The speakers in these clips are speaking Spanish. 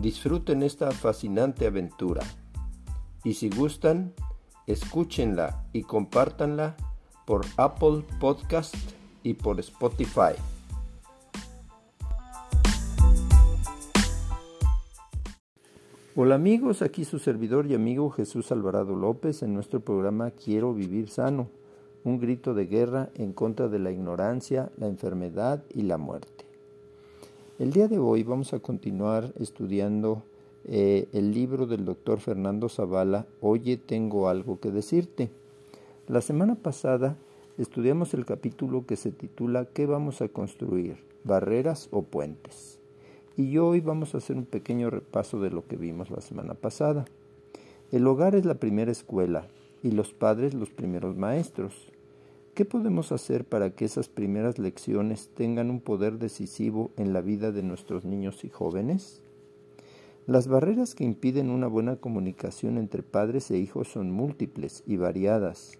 Disfruten esta fascinante aventura y si gustan, escúchenla y compártanla por Apple Podcast y por Spotify. Hola amigos, aquí su servidor y amigo Jesús Alvarado López en nuestro programa Quiero vivir sano, un grito de guerra en contra de la ignorancia, la enfermedad y la muerte. El día de hoy vamos a continuar estudiando eh, el libro del doctor Fernando Zavala, Oye, tengo algo que decirte. La semana pasada estudiamos el capítulo que se titula ¿Qué vamos a construir? ¿Barreras o puentes? Y hoy vamos a hacer un pequeño repaso de lo que vimos la semana pasada. El hogar es la primera escuela y los padres los primeros maestros. ¿Qué podemos hacer para que esas primeras lecciones tengan un poder decisivo en la vida de nuestros niños y jóvenes? Las barreras que impiden una buena comunicación entre padres e hijos son múltiples y variadas.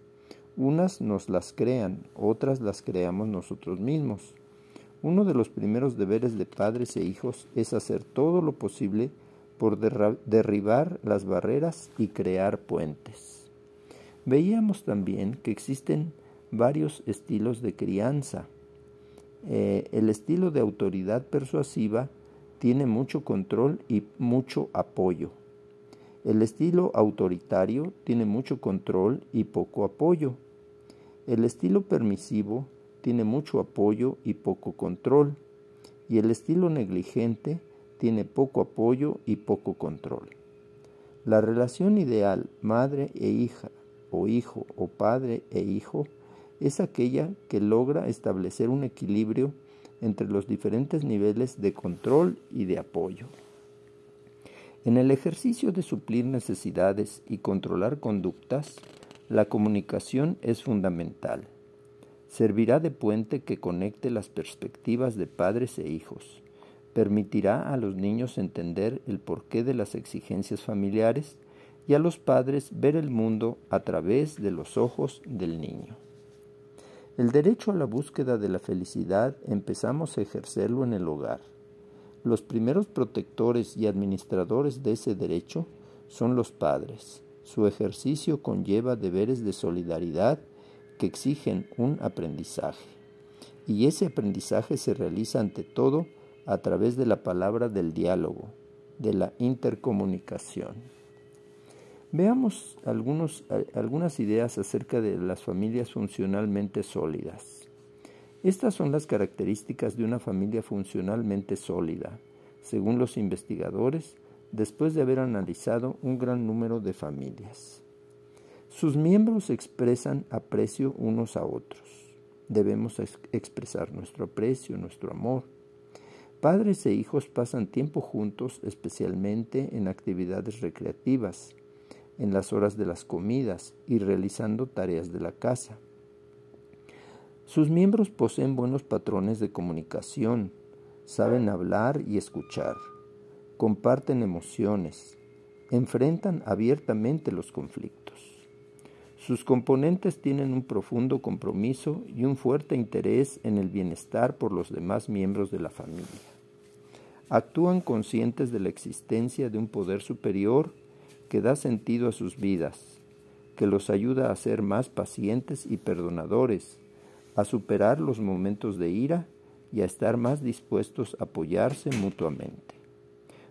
Unas nos las crean, otras las creamos nosotros mismos. Uno de los primeros deberes de padres e hijos es hacer todo lo posible por derribar las barreras y crear puentes. Veíamos también que existen varios estilos de crianza. Eh, el estilo de autoridad persuasiva tiene mucho control y mucho apoyo. El estilo autoritario tiene mucho control y poco apoyo. El estilo permisivo tiene mucho apoyo y poco control. Y el estilo negligente tiene poco apoyo y poco control. La relación ideal madre e hija o hijo o padre e hijo es aquella que logra establecer un equilibrio entre los diferentes niveles de control y de apoyo. En el ejercicio de suplir necesidades y controlar conductas, la comunicación es fundamental. Servirá de puente que conecte las perspectivas de padres e hijos. Permitirá a los niños entender el porqué de las exigencias familiares y a los padres ver el mundo a través de los ojos del niño. El derecho a la búsqueda de la felicidad empezamos a ejercerlo en el hogar. Los primeros protectores y administradores de ese derecho son los padres. Su ejercicio conlleva deberes de solidaridad que exigen un aprendizaje. Y ese aprendizaje se realiza ante todo a través de la palabra del diálogo, de la intercomunicación. Veamos algunas ideas acerca de las familias funcionalmente sólidas. Estas son las características de una familia funcionalmente sólida, según los investigadores, después de haber analizado un gran número de familias. Sus miembros expresan aprecio unos a otros. Debemos expresar nuestro aprecio, nuestro amor. Padres e hijos pasan tiempo juntos, especialmente en actividades recreativas en las horas de las comidas y realizando tareas de la casa. Sus miembros poseen buenos patrones de comunicación, saben hablar y escuchar, comparten emociones, enfrentan abiertamente los conflictos. Sus componentes tienen un profundo compromiso y un fuerte interés en el bienestar por los demás miembros de la familia. Actúan conscientes de la existencia de un poder superior que da sentido a sus vidas, que los ayuda a ser más pacientes y perdonadores, a superar los momentos de ira y a estar más dispuestos a apoyarse mutuamente.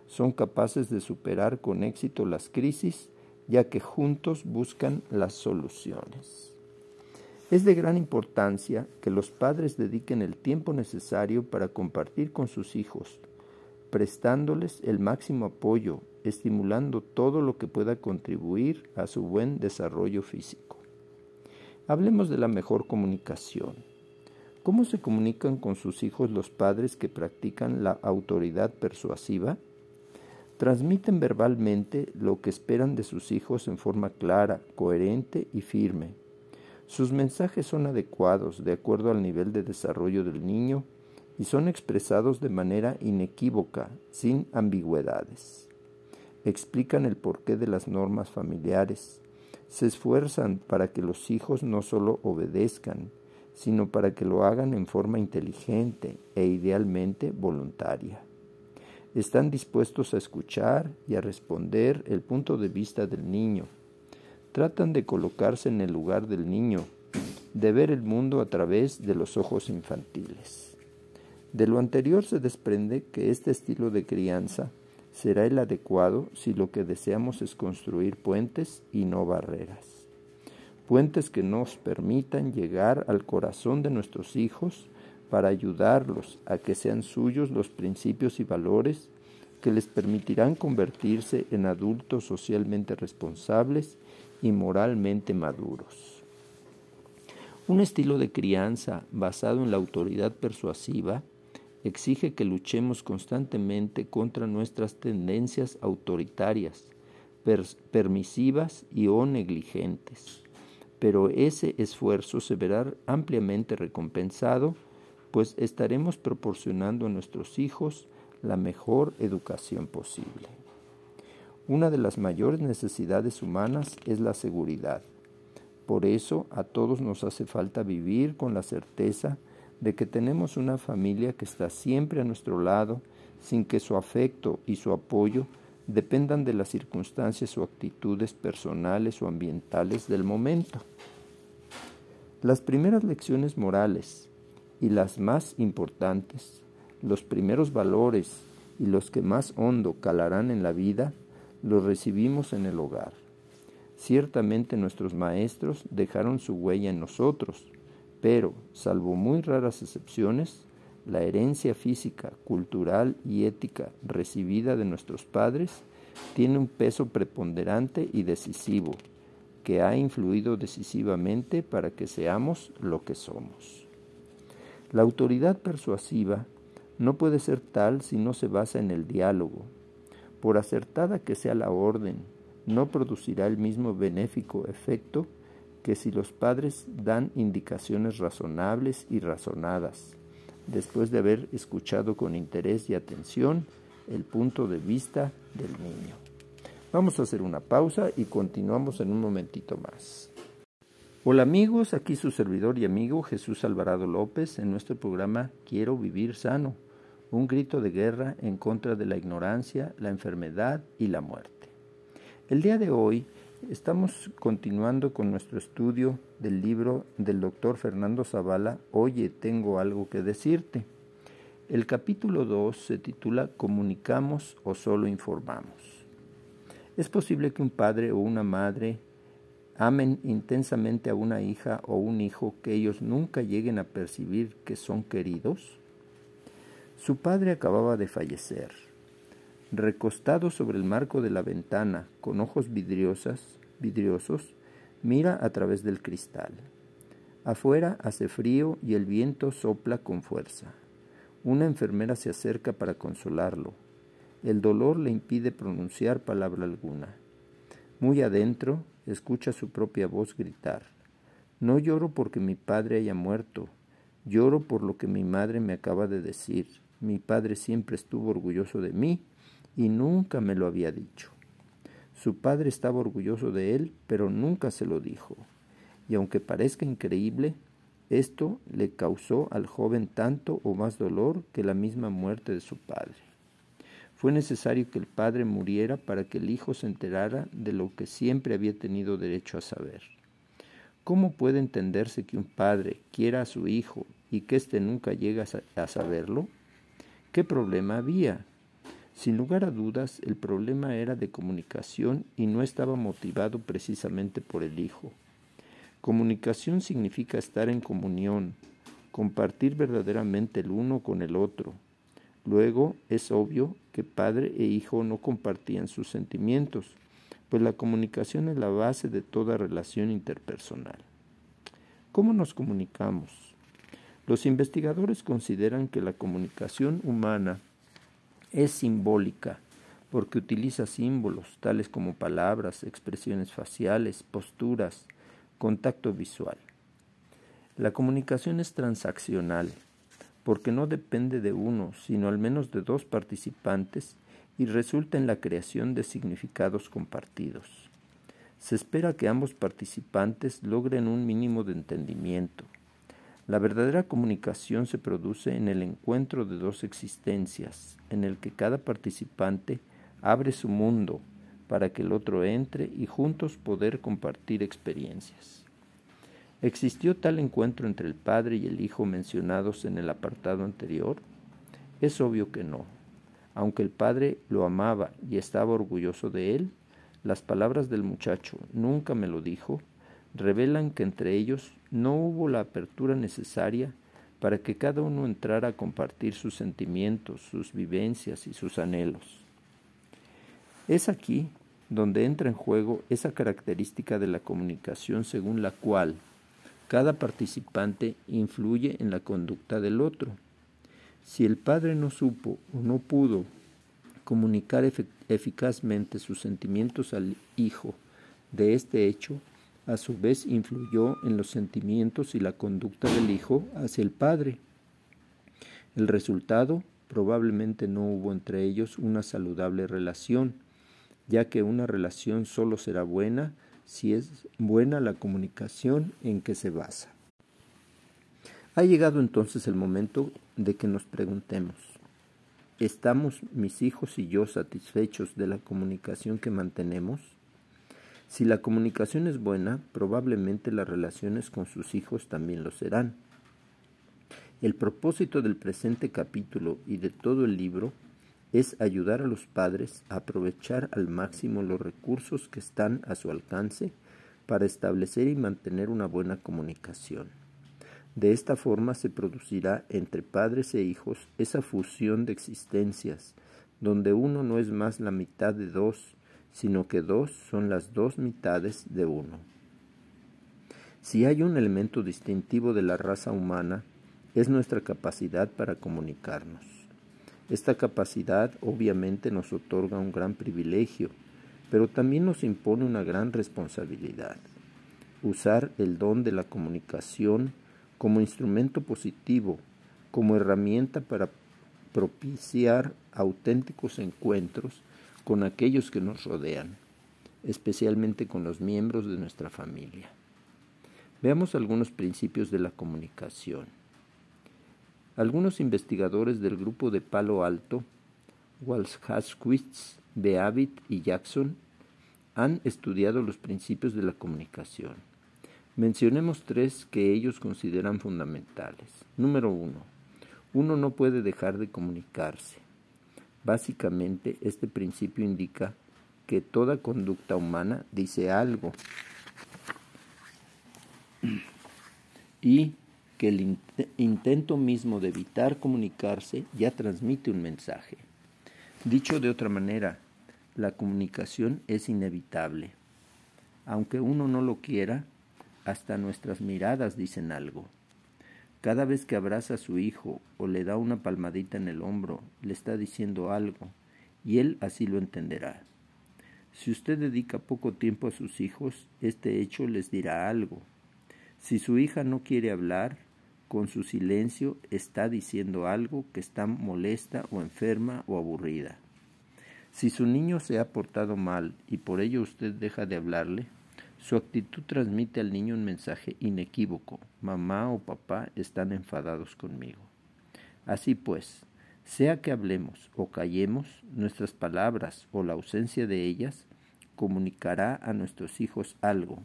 Son capaces de superar con éxito las crisis, ya que juntos buscan las soluciones. Es de gran importancia que los padres dediquen el tiempo necesario para compartir con sus hijos, prestándoles el máximo apoyo estimulando todo lo que pueda contribuir a su buen desarrollo físico. Hablemos de la mejor comunicación. ¿Cómo se comunican con sus hijos los padres que practican la autoridad persuasiva? Transmiten verbalmente lo que esperan de sus hijos en forma clara, coherente y firme. Sus mensajes son adecuados de acuerdo al nivel de desarrollo del niño y son expresados de manera inequívoca, sin ambigüedades. Explican el porqué de las normas familiares. Se esfuerzan para que los hijos no solo obedezcan, sino para que lo hagan en forma inteligente e idealmente voluntaria. Están dispuestos a escuchar y a responder el punto de vista del niño. Tratan de colocarse en el lugar del niño, de ver el mundo a través de los ojos infantiles. De lo anterior se desprende que este estilo de crianza será el adecuado si lo que deseamos es construir puentes y no barreras. Puentes que nos permitan llegar al corazón de nuestros hijos para ayudarlos a que sean suyos los principios y valores que les permitirán convertirse en adultos socialmente responsables y moralmente maduros. Un estilo de crianza basado en la autoridad persuasiva exige que luchemos constantemente contra nuestras tendencias autoritarias, permisivas y o negligentes. Pero ese esfuerzo se verá ampliamente recompensado, pues estaremos proporcionando a nuestros hijos la mejor educación posible. Una de las mayores necesidades humanas es la seguridad. Por eso a todos nos hace falta vivir con la certeza de que tenemos una familia que está siempre a nuestro lado, sin que su afecto y su apoyo dependan de las circunstancias o actitudes personales o ambientales del momento. Las primeras lecciones morales y las más importantes, los primeros valores y los que más hondo calarán en la vida, los recibimos en el hogar. Ciertamente nuestros maestros dejaron su huella en nosotros, pero, salvo muy raras excepciones, la herencia física, cultural y ética recibida de nuestros padres tiene un peso preponderante y decisivo, que ha influido decisivamente para que seamos lo que somos. La autoridad persuasiva no puede ser tal si no se basa en el diálogo. Por acertada que sea la orden, no producirá el mismo benéfico efecto que si los padres dan indicaciones razonables y razonadas, después de haber escuchado con interés y atención el punto de vista del niño. Vamos a hacer una pausa y continuamos en un momentito más. Hola amigos, aquí su servidor y amigo Jesús Alvarado López en nuestro programa Quiero vivir sano, un grito de guerra en contra de la ignorancia, la enfermedad y la muerte. El día de hoy Estamos continuando con nuestro estudio del libro del doctor Fernando Zavala, Oye, tengo algo que decirte. El capítulo 2 se titula Comunicamos o solo informamos. Es posible que un padre o una madre amen intensamente a una hija o un hijo que ellos nunca lleguen a percibir que son queridos. Su padre acababa de fallecer recostado sobre el marco de la ventana, con ojos vidriosas, vidriosos, mira a través del cristal. Afuera hace frío y el viento sopla con fuerza. Una enfermera se acerca para consolarlo. El dolor le impide pronunciar palabra alguna. Muy adentro escucha su propia voz gritar. No lloro porque mi padre haya muerto, lloro por lo que mi madre me acaba de decir. Mi padre siempre estuvo orgulloso de mí y nunca me lo había dicho. Su padre estaba orgulloso de él, pero nunca se lo dijo. Y aunque parezca increíble, esto le causó al joven tanto o más dolor que la misma muerte de su padre. Fue necesario que el padre muriera para que el hijo se enterara de lo que siempre había tenido derecho a saber. ¿Cómo puede entenderse que un padre quiera a su hijo y que éste nunca llegue a saberlo? ¿Qué problema había? Sin lugar a dudas, el problema era de comunicación y no estaba motivado precisamente por el hijo. Comunicación significa estar en comunión, compartir verdaderamente el uno con el otro. Luego es obvio que padre e hijo no compartían sus sentimientos, pues la comunicación es la base de toda relación interpersonal. ¿Cómo nos comunicamos? Los investigadores consideran que la comunicación humana es simbólica, porque utiliza símbolos tales como palabras, expresiones faciales, posturas, contacto visual. La comunicación es transaccional, porque no depende de uno, sino al menos de dos participantes y resulta en la creación de significados compartidos. Se espera que ambos participantes logren un mínimo de entendimiento. La verdadera comunicación se produce en el encuentro de dos existencias, en el que cada participante abre su mundo para que el otro entre y juntos poder compartir experiencias. ¿Existió tal encuentro entre el Padre y el Hijo mencionados en el apartado anterior? Es obvio que no. Aunque el Padre lo amaba y estaba orgulloso de él, las palabras del muchacho nunca me lo dijo revelan que entre ellos no hubo la apertura necesaria para que cada uno entrara a compartir sus sentimientos, sus vivencias y sus anhelos. Es aquí donde entra en juego esa característica de la comunicación según la cual cada participante influye en la conducta del otro. Si el padre no supo o no pudo comunicar eficazmente sus sentimientos al hijo de este hecho, a su vez influyó en los sentimientos y la conducta del hijo hacia el padre. El resultado probablemente no hubo entre ellos una saludable relación, ya que una relación solo será buena si es buena la comunicación en que se basa. Ha llegado entonces el momento de que nos preguntemos, ¿estamos mis hijos y yo satisfechos de la comunicación que mantenemos? Si la comunicación es buena, probablemente las relaciones con sus hijos también lo serán. El propósito del presente capítulo y de todo el libro es ayudar a los padres a aprovechar al máximo los recursos que están a su alcance para establecer y mantener una buena comunicación. De esta forma se producirá entre padres e hijos esa fusión de existencias, donde uno no es más la mitad de dos, sino que dos son las dos mitades de uno. Si hay un elemento distintivo de la raza humana, es nuestra capacidad para comunicarnos. Esta capacidad obviamente nos otorga un gran privilegio, pero también nos impone una gran responsabilidad. Usar el don de la comunicación como instrumento positivo, como herramienta para propiciar auténticos encuentros con aquellos que nos rodean, especialmente con los miembros de nuestra familia. Veamos algunos principios de la comunicación. Algunos investigadores del grupo de Palo Alto, Walsh-Haskowitz, Beavitt y Jackson, han estudiado los principios de la comunicación. Mencionemos tres que ellos consideran fundamentales. Número uno, uno no puede dejar de comunicarse. Básicamente, este principio indica que toda conducta humana dice algo y que el intento mismo de evitar comunicarse ya transmite un mensaje. Dicho de otra manera, la comunicación es inevitable. Aunque uno no lo quiera, hasta nuestras miradas dicen algo. Cada vez que abraza a su hijo o le da una palmadita en el hombro, le está diciendo algo, y él así lo entenderá. Si usted dedica poco tiempo a sus hijos, este hecho les dirá algo. Si su hija no quiere hablar, con su silencio está diciendo algo que está molesta o enferma o aburrida. Si su niño se ha portado mal y por ello usted deja de hablarle, su actitud transmite al niño un mensaje inequívoco. Mamá o papá están enfadados conmigo. Así pues, sea que hablemos o callemos, nuestras palabras o la ausencia de ellas comunicará a nuestros hijos algo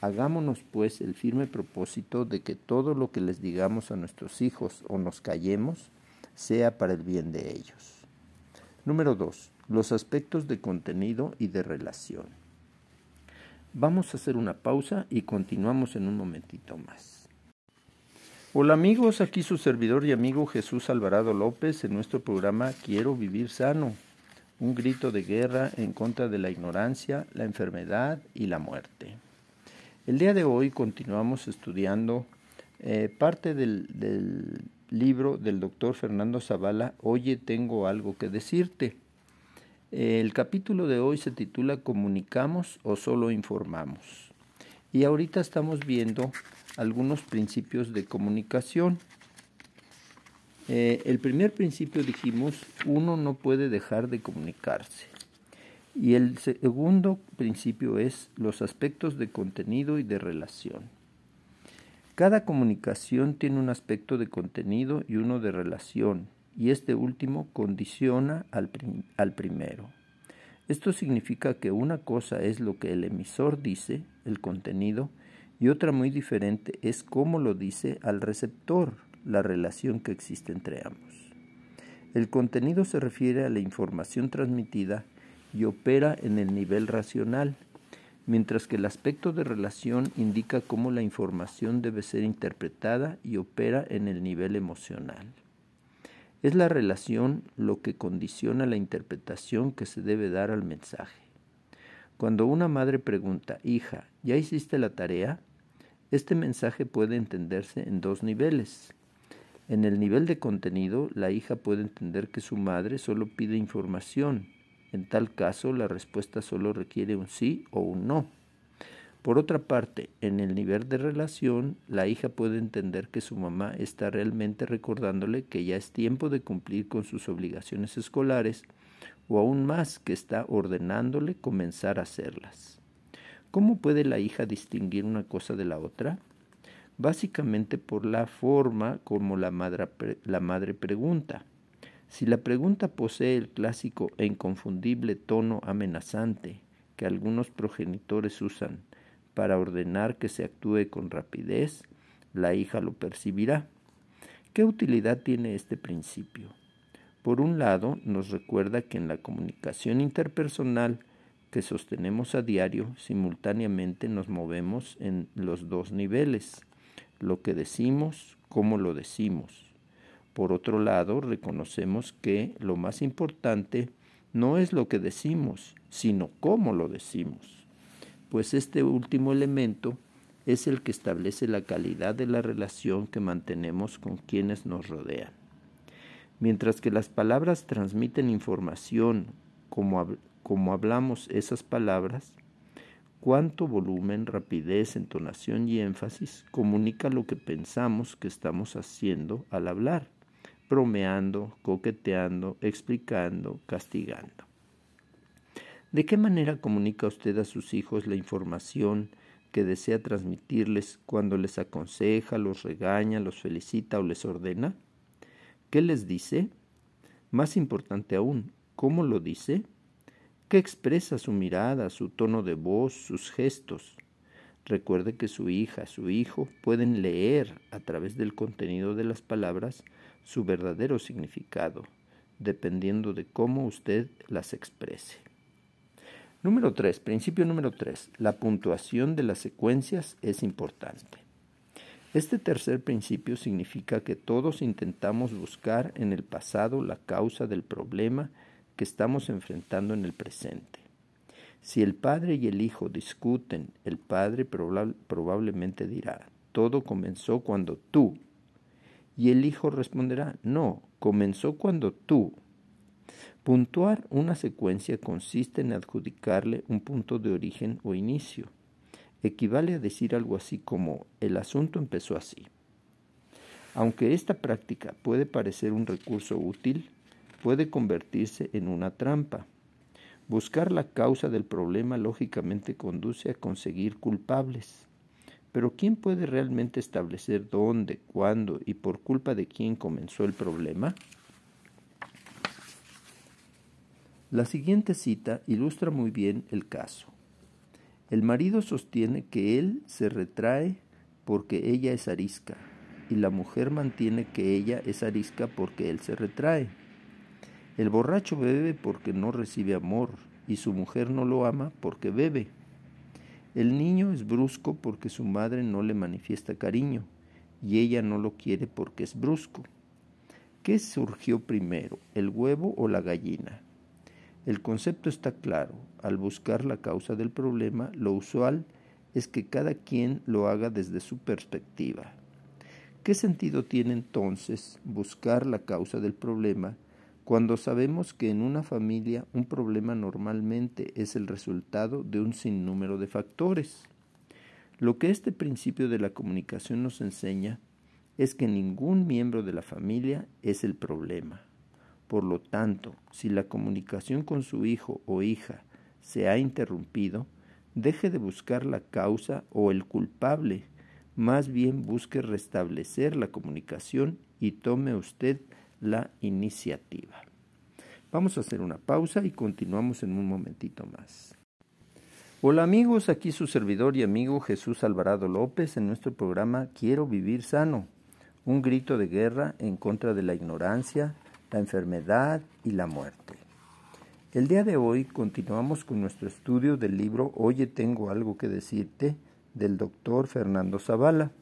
Hagámonos pues el firme propósito de que todo lo que les digamos a nuestros hijos o nos callemos sea para el bien de ellos. Número 2. Los aspectos de contenido y de relación. Vamos a hacer una pausa y continuamos en un momentito más. Hola amigos, aquí su servidor y amigo Jesús Alvarado López en nuestro programa Quiero vivir sano, un grito de guerra en contra de la ignorancia, la enfermedad y la muerte. El día de hoy continuamos estudiando eh, parte del, libro del doctor Fernando Zavala, Oye, tengo algo que decirte. El capítulo de hoy se titula ¿Comunicamos o solo informamos? Y ahorita estamos viendo algunos principios de comunicación. Eh, el primer principio dijimos, uno no puede dejar de comunicarse. Y el segundo principio es los aspectos de contenido y de relación. Cada comunicación tiene un aspecto de contenido y uno de relación y este último condiciona al, primero. Esto significa que una cosa es lo que el emisor dice, el contenido, y otra muy diferente es cómo lo dice al receptor, la relación que existe entre ambos. El contenido se refiere a la información transmitida y opera en el nivel racional, mientras que el aspecto de relación indica cómo la información debe ser interpretada y opera en el nivel emocional. Es la relación lo que condiciona la interpretación que se debe dar al mensaje. Cuando una madre pregunta, hija, ¿ya hiciste la tarea? Este mensaje puede entenderse en dos niveles. En el nivel de contenido, la hija puede entender que su madre solo pide información. En tal caso, la respuesta solo requiere un sí o un no. Por otra parte, en el nivel de relación, la hija puede entender que su mamá está realmente recordándole que ya es tiempo de cumplir con sus obligaciones escolares o aún más que está ordenándole comenzar a hacerlas. ¿Cómo puede la hija distinguir una cosa de la otra? Básicamente por la forma como la madre, la madre pregunta. Si la pregunta posee el clásico e inconfundible tono amenazante que algunos progenitores usan para ordenar que se actúe con rapidez, la hija lo percibirá. ¿Qué utilidad tiene este principio? Por un lado, nos recuerda que en la comunicación interpersonal que sostenemos a diario, simultáneamente nos movemos en los dos niveles, lo que decimos, cómo lo decimos. Por otro lado, reconocemos que lo más importante no es lo que decimos, sino cómo lo decimos pues este último elemento es el que establece la calidad de la relación que mantenemos con quienes nos rodean. Mientras que las palabras transmiten información como, como hablamos esas palabras, cuánto volumen, rapidez, entonación y énfasis comunica lo que pensamos que estamos haciendo al hablar, bromeando, coqueteando, explicando, castigando. ¿De qué manera comunica usted a sus hijos la información que desea transmitirles cuando les aconseja, los regaña, los felicita o les ordena? ¿Qué les dice? Más importante aún, ¿cómo lo dice? ¿Qué expresa su mirada, su tono de voz, sus gestos? Recuerde que su hija, su hijo pueden leer a través del contenido de las palabras su verdadero significado, dependiendo de cómo usted las exprese. Número 3, principio número 3. La puntuación de las secuencias es importante. Este tercer principio significa que todos intentamos buscar en el pasado la causa del problema que estamos enfrentando en el presente. Si el padre y el hijo discuten, el padre probablemente dirá, todo comenzó cuando tú. Y el hijo responderá, no, comenzó cuando tú. Puntuar una secuencia consiste en adjudicarle un punto de origen o inicio. Equivale a decir algo así como el asunto empezó así. Aunque esta práctica puede parecer un recurso útil, puede convertirse en una trampa. Buscar la causa del problema lógicamente conduce a conseguir culpables. Pero ¿quién puede realmente establecer dónde, cuándo y por culpa de quién comenzó el problema? La siguiente cita ilustra muy bien el caso. El marido sostiene que él se retrae porque ella es arisca y la mujer mantiene que ella es arisca porque él se retrae. El borracho bebe porque no recibe amor y su mujer no lo ama porque bebe. El niño es brusco porque su madre no le manifiesta cariño y ella no lo quiere porque es brusco. ¿Qué surgió primero, el huevo o la gallina? El concepto está claro. Al buscar la causa del problema, lo usual es que cada quien lo haga desde su perspectiva. ¿Qué sentido tiene entonces buscar la causa del problema cuando sabemos que en una familia un problema normalmente es el resultado de un sinnúmero de factores. Lo que este principio de la comunicación nos enseña es que ningún miembro de la familia es el problema. Por lo tanto, si la comunicación con su hijo o hija se ha interrumpido, deje de buscar la causa o el culpable, más bien busque restablecer la comunicación y tome usted la iniciativa. Vamos a hacer una pausa y continuamos en un momentito más. Hola amigos, aquí su servidor y amigo Jesús Alvarado López en nuestro programa Quiero vivir sano, un grito de guerra en contra de la ignorancia, la enfermedad y la muerte. El día de hoy continuamos con nuestro estudio del libro Oye tengo algo que decirte del doctor Fernando Zavala.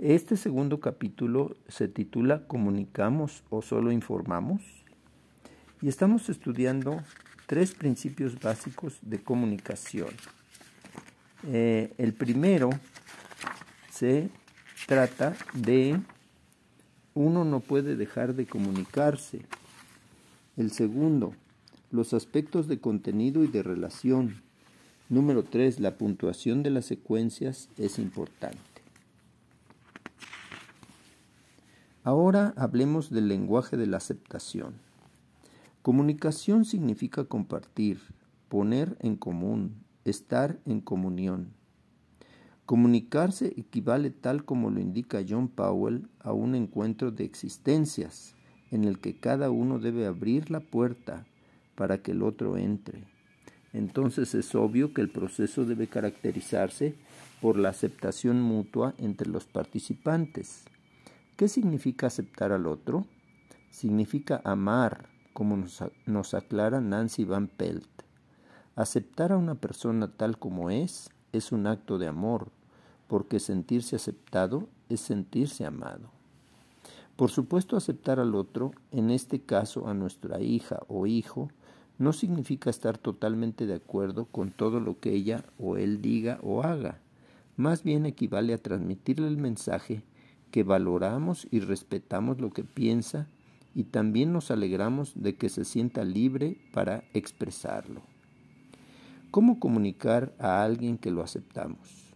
Este segundo capítulo se titula ¿Comunicamos o solo informamos? Y estamos estudiando tres principios básicos de comunicación. Eh, el primero se trata de uno no puede dejar de comunicarse. El segundo, los aspectos de contenido y de relación. Número tres, la puntuación de las secuencias es importante. Ahora hablemos del lenguaje de la aceptación. Comunicación significa compartir, poner en común, estar en comunión. Comunicarse equivale, tal como lo indica John Powell, a un encuentro de existencias, en el que cada uno debe abrir la puerta para que el otro entre. Entonces es obvio que el proceso debe caracterizarse por la aceptación mutua entre los participantes. ¿Qué significa aceptar al otro? Significa amar, como nos, aclara Nancy Van Pelt. Aceptar a una persona tal como es es un acto de amor, porque sentirse aceptado es sentirse amado. Por supuesto, aceptar al otro, en este caso a nuestra hija o hijo, no significa estar totalmente de acuerdo con todo lo que ella o él diga o haga. Más bien equivale a transmitirle el mensaje que valoramos y respetamos lo que piensa y también nos alegramos de que se sienta libre para expresarlo. ¿Cómo comunicar a alguien que lo aceptamos?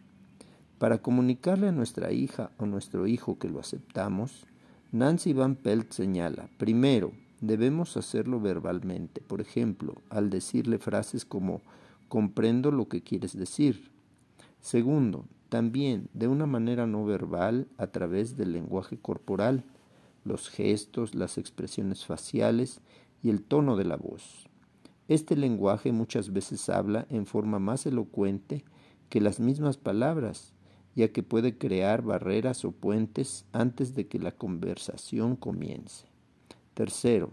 Para comunicarle a nuestra hija o nuestro hijo que lo aceptamos, Nancy Van Pelt señala, primero, debemos hacerlo verbalmente, por ejemplo, al decirle frases como comprendo lo que quieres decir. Segundo, también de una manera no verbal a través del lenguaje corporal, los gestos, las expresiones faciales y el tono de la voz. Este lenguaje muchas veces habla en forma más elocuente que las mismas palabras, ya que puede crear barreras o puentes antes de que la conversación comience. Tercero,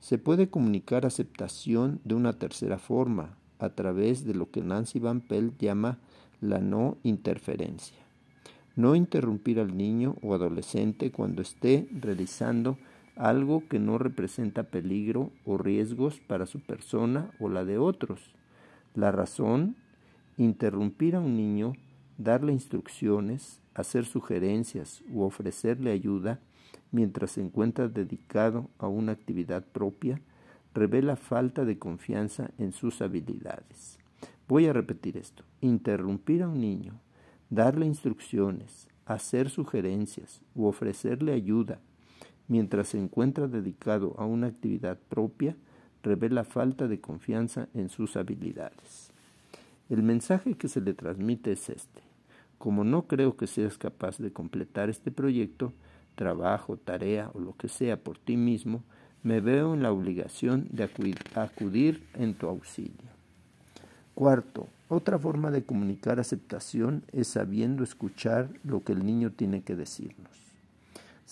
se puede comunicar aceptación de una tercera forma, a través de lo que Nancy Van Pelt llama la no interferencia. No interrumpir al niño o adolescente cuando esté realizando algo que no representa peligro o riesgos para su persona o la de otros. La razón, interrumpir a un niño, darle instrucciones, hacer sugerencias u ofrecerle ayuda mientras se encuentra dedicado a una actividad propia, revela falta de confianza en sus habilidades. Voy a repetir esto. Interrumpir a un niño, darle instrucciones, hacer sugerencias u ofrecerle ayuda mientras se encuentra dedicado a una actividad propia revela falta de confianza en sus habilidades. El mensaje que se le transmite es este. Como no creo que seas capaz de completar este proyecto, trabajo, tarea o lo que sea por ti mismo, me veo en la obligación de acudir en tu auxilio. Cuarto, otra forma de comunicar aceptación es sabiendo escuchar lo que el niño tiene que decirnos.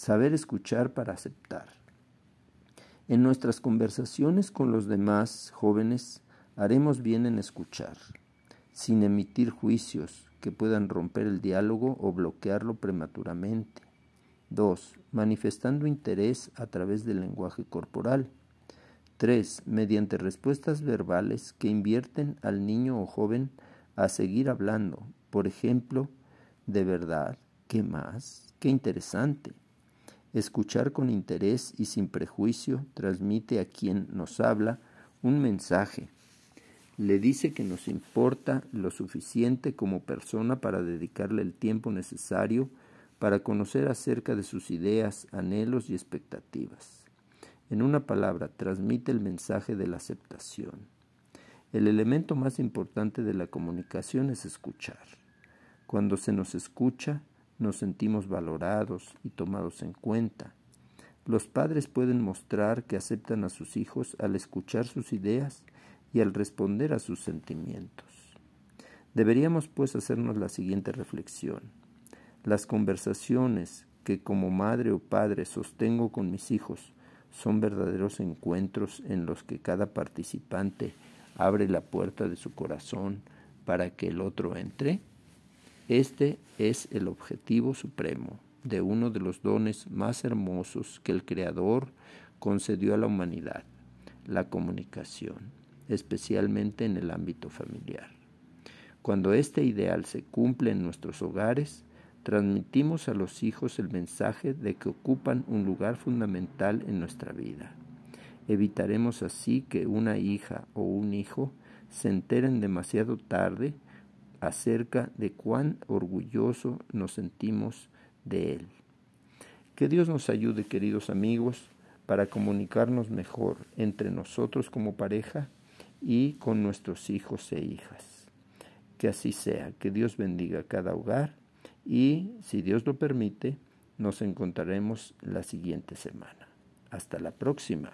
Saber escuchar para aceptar. En nuestras conversaciones con los demás jóvenes haremos bien en escuchar, sin emitir juicios que puedan romper el diálogo o bloquearlo prematuramente. 2. Manifestando interés a través del lenguaje corporal. 3. Mediante respuestas verbales que invierten al niño o joven a seguir hablando. Por ejemplo, de verdad, ¿qué más? Qué interesante. Escuchar con interés y sin prejuicio transmite a quien nos habla un mensaje. Le dice que nos importa lo suficiente como persona para dedicarle el tiempo necesario para conocer acerca de sus ideas, anhelos y expectativas. En una palabra, transmite el mensaje de la aceptación. El elemento más importante de la comunicación es escuchar. Cuando se nos escucha, nos sentimos valorados y tomados en cuenta. Los padres pueden mostrar que aceptan a sus hijos al escuchar sus ideas y al responder a sus sentimientos. Deberíamos pues hacernos la siguiente reflexión. Las conversaciones que como madre o padre sostengo con mis hijos son verdaderos encuentros en los que cada participante abre la puerta de su corazón para que el otro entre. Este es el objetivo supremo de uno de los dones más hermosos que el Creador concedió a la humanidad, la comunicación, especialmente en el ámbito familiar. Cuando este ideal se cumple en nuestros hogares, transmitimos a los hijos el mensaje de que ocupan un lugar fundamental en nuestra vida. Evitaremos así que una hija o un hijo se enteren demasiado tarde acerca de cuán orgulloso nos sentimos de Él. Que Dios nos ayude, queridos amigos, para comunicarnos mejor entre nosotros como pareja y con nuestros hijos e hijas. Que así sea, que Dios bendiga cada hogar y, si Dios lo permite, nos encontraremos la siguiente semana. Hasta la próxima.